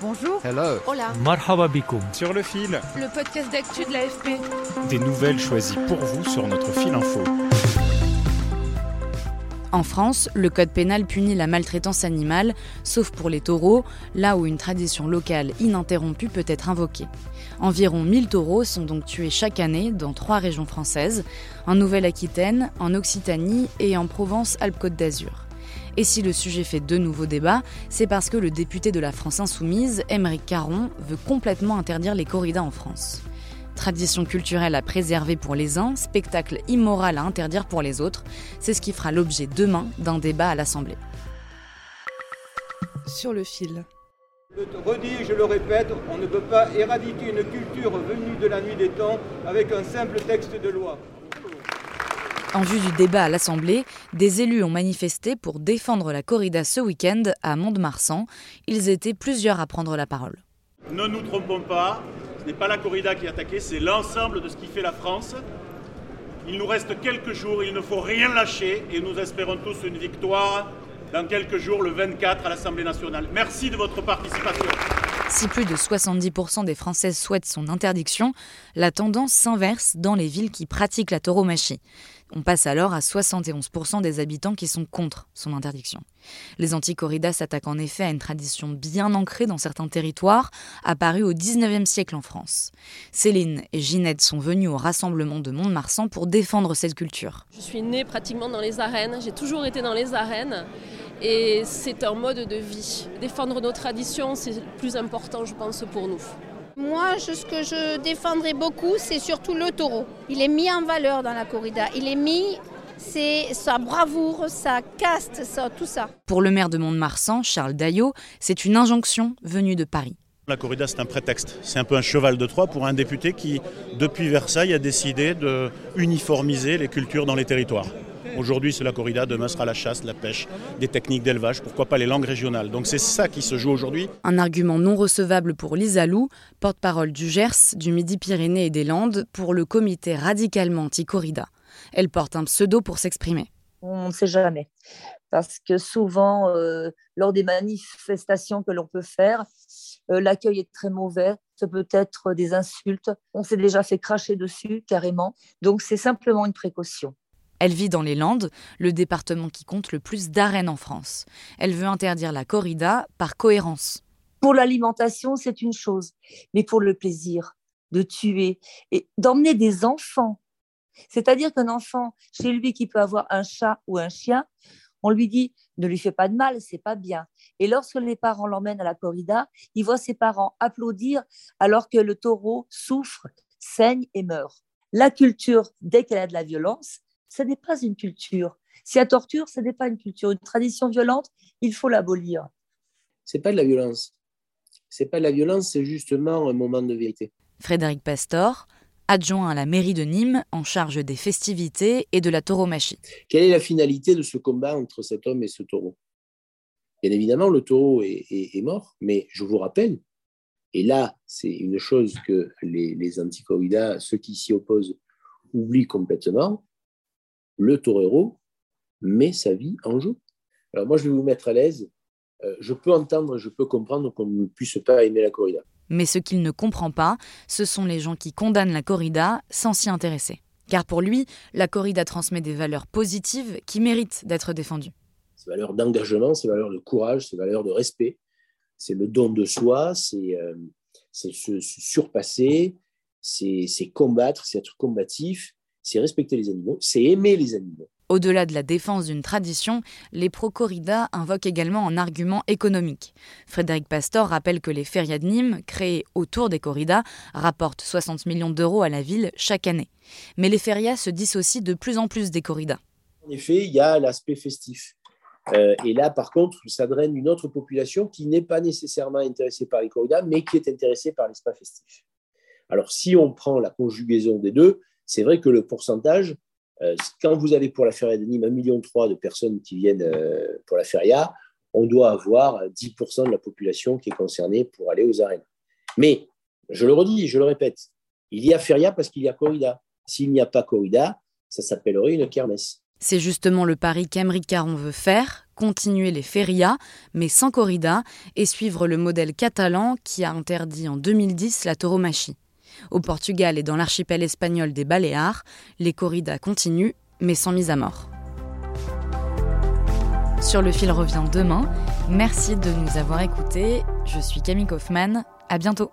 Bonjour. Hello. Hola. Marhaba bikoum. Sur le fil, Le podcast d'actu de l'AFP. des nouvelles choisies pour vous sur notre fil info. En France, le code pénal punit la maltraitance animale, sauf pour les taureaux, là où une tradition locale ininterrompue peut être invoquée. Environ 1000 taureaux sont donc tués chaque année dans trois régions françaises, en Nouvelle-Aquitaine, en Occitanie et en Provence-Alpes-Côte d'Azur. Et si le sujet fait de nouveaux débats, c'est parce que le député de la France Insoumise, Émeric Caron, veut complètement interdire les corridas en France. Tradition culturelle à préserver pour les uns, spectacle immoral à interdire pour les autres, c'est ce qui fera l'objet demain d'un débat à l'Assemblée. Sur le fil. Je le redis je le répète, on ne peut pas éradiquer une culture venue de la nuit des temps avec un simple texte de loi. En vue du débat à l'Assemblée, des élus ont manifesté pour défendre la corrida ce week-end à Mont-de-Marsan. Ils étaient plusieurs à prendre la parole. Ne nous trompons pas, ce n'est pas la corrida qui est attaquée, c'est l'ensemble de ce qui fait la France. Il nous reste quelques jours, il ne faut rien lâcher et nous espérons tous une victoire dans quelques jours, le 24 à l'Assemblée nationale. Merci de votre participation. Si plus de 70% des Françaises souhaitent son interdiction, la tendance s'inverse dans les villes qui pratiquent la tauromachie. On passe alors à 71% des habitants qui sont contre son interdiction. Les anti-corridas s'attaquent en effet à une tradition bien ancrée dans certains territoires, apparue au 19e siècle en France. Céline et Ginette sont venues au rassemblement de Mont-de-Marsan pour défendre cette culture. Je suis née pratiquement dans les arènes, j'ai toujours été dans les arènes et c'est un mode de vie. Défendre nos traditions, c'est le plus important, je pense, pour nous. Moi, ce que je défendrai beaucoup, c'est surtout le taureau. Il est mis en valeur dans la corrida. Il est mis, c'est sa bravoure, sa caste, ça, tout ça. Pour le maire de Mont-de-Marsan, Charles Daillot, c'est une injonction venue de Paris. La corrida, c'est un prétexte. C'est un peu un cheval de Troie pour un député qui, depuis Versailles, a décidé de uniformiser les cultures dans les territoires. Aujourd'hui, c'est la corrida, demain sera la chasse, la pêche, des techniques d'élevage, pourquoi pas les langues régionales. Donc c'est ça qui se joue aujourd'hui. Un argument non recevable pour Lisa Lou, porte-parole du Gers, du Midi-Pyrénées et des Landes, pour le comité radicalement anti-corrida. Elle porte un pseudo pour s'exprimer. on ne sait jamais. Parce que souvent, euh, lors des manifestations que l'on peut faire, euh, l'accueil est très mauvais. Ça peut être des insultes. On s'est déjà fait cracher dessus carrément. Donc, c'est simplement une précaution. Elle vit dans les Landes, le département qui compte le plus d'arènes en France. Elle veut interdire la corrida par cohérence. Pour l'alimentation, c'est une chose. Mais pour le plaisir de tuer et d'emmener des enfants, c'est-à-dire qu'un enfant, chez lui, qui peut avoir un chat ou un chien, on lui dit ne lui fais pas de mal, c'est pas bien. Et lorsque les parents l'emmènent à la corrida, il voit ses parents applaudir alors que le taureau souffre, saigne et meurt. La culture, dès qu'elle a de la violence, ce n'est pas une culture. Si la torture, ce n'est pas une culture. Une tradition violente, il faut l'abolir. C'est pas de la violence. C'est pas de la violence, c'est justement un moment de vérité. Frédéric Pastor, adjoint à la mairie de Nîmes en charge des festivités et de la tauromachie. Quelle est la finalité de ce combat entre cet homme et ce taureau? Bien évidemment, le taureau est, est- est mort, mais je vous rappelle, et là, c'est une chose que les, les anti-corridas, ceux qui s'y opposent, oublient complètement, le torero met sa vie en jeu. Alors moi, je vais vous mettre à l'aise. Euh, je peux entendre, je peux comprendre qu'on ne puisse pas aimer la corrida. Mais ce qu'il ne comprend pas, ce sont les gens qui condamnent la corrida sans s'y intéresser. Car pour lui, la corrida transmet des valeurs positives qui méritent d'être défendues. ces valeurs d'engagement, ces valeurs de courage, ces valeurs de respect. C'est le don de soi, c'est euh, se, se surpasser, c'est c'est combattre, c'est être combatif, c'est respecter les animaux, c'est aimer les animaux. Au-delà de la défense d'une tradition, les pro-corrida invoquent également un argument économique. Frédéric Pastor rappelle que les férias de Nîmes, créées autour des corridas, rapportent 60 millions d'euros à la ville chaque année. Mais les férias se dissocient de plus en plus des corridas. en effet, il y a l'aspect festif. Euh, et là, par contre, ça draine une autre population qui n'est pas nécessairement intéressée par les corridas, mais qui est intéressée par l'espace festif. Alors, si on prend la conjugaison des deux, c'est vrai que le pourcentage, euh, quand vous avez pour la feria de Nîmes 1,3 million de personnes qui viennent euh, pour la feria, on doit avoir 10% de la population qui est concernée pour aller aux arènes. Mais, je le redis, je le répète, il y a feria parce qu'il y a corrida. S'il n'y a pas corrida, ça s'appellerait une kermesse. C'est justement le pari qu'Emeric Caron veut faire, continuer les ferias, mais sans corrida, et suivre le modèle catalan qui a interdit en 2010 la tauromachie. Au Portugal et dans l'archipel espagnol des Baléares, les corridas continuent, mais sans mise à mort. Sur le fil revient demain. Merci de nous avoir écoutés. Je suis Camille Kaufmann. À bientôt.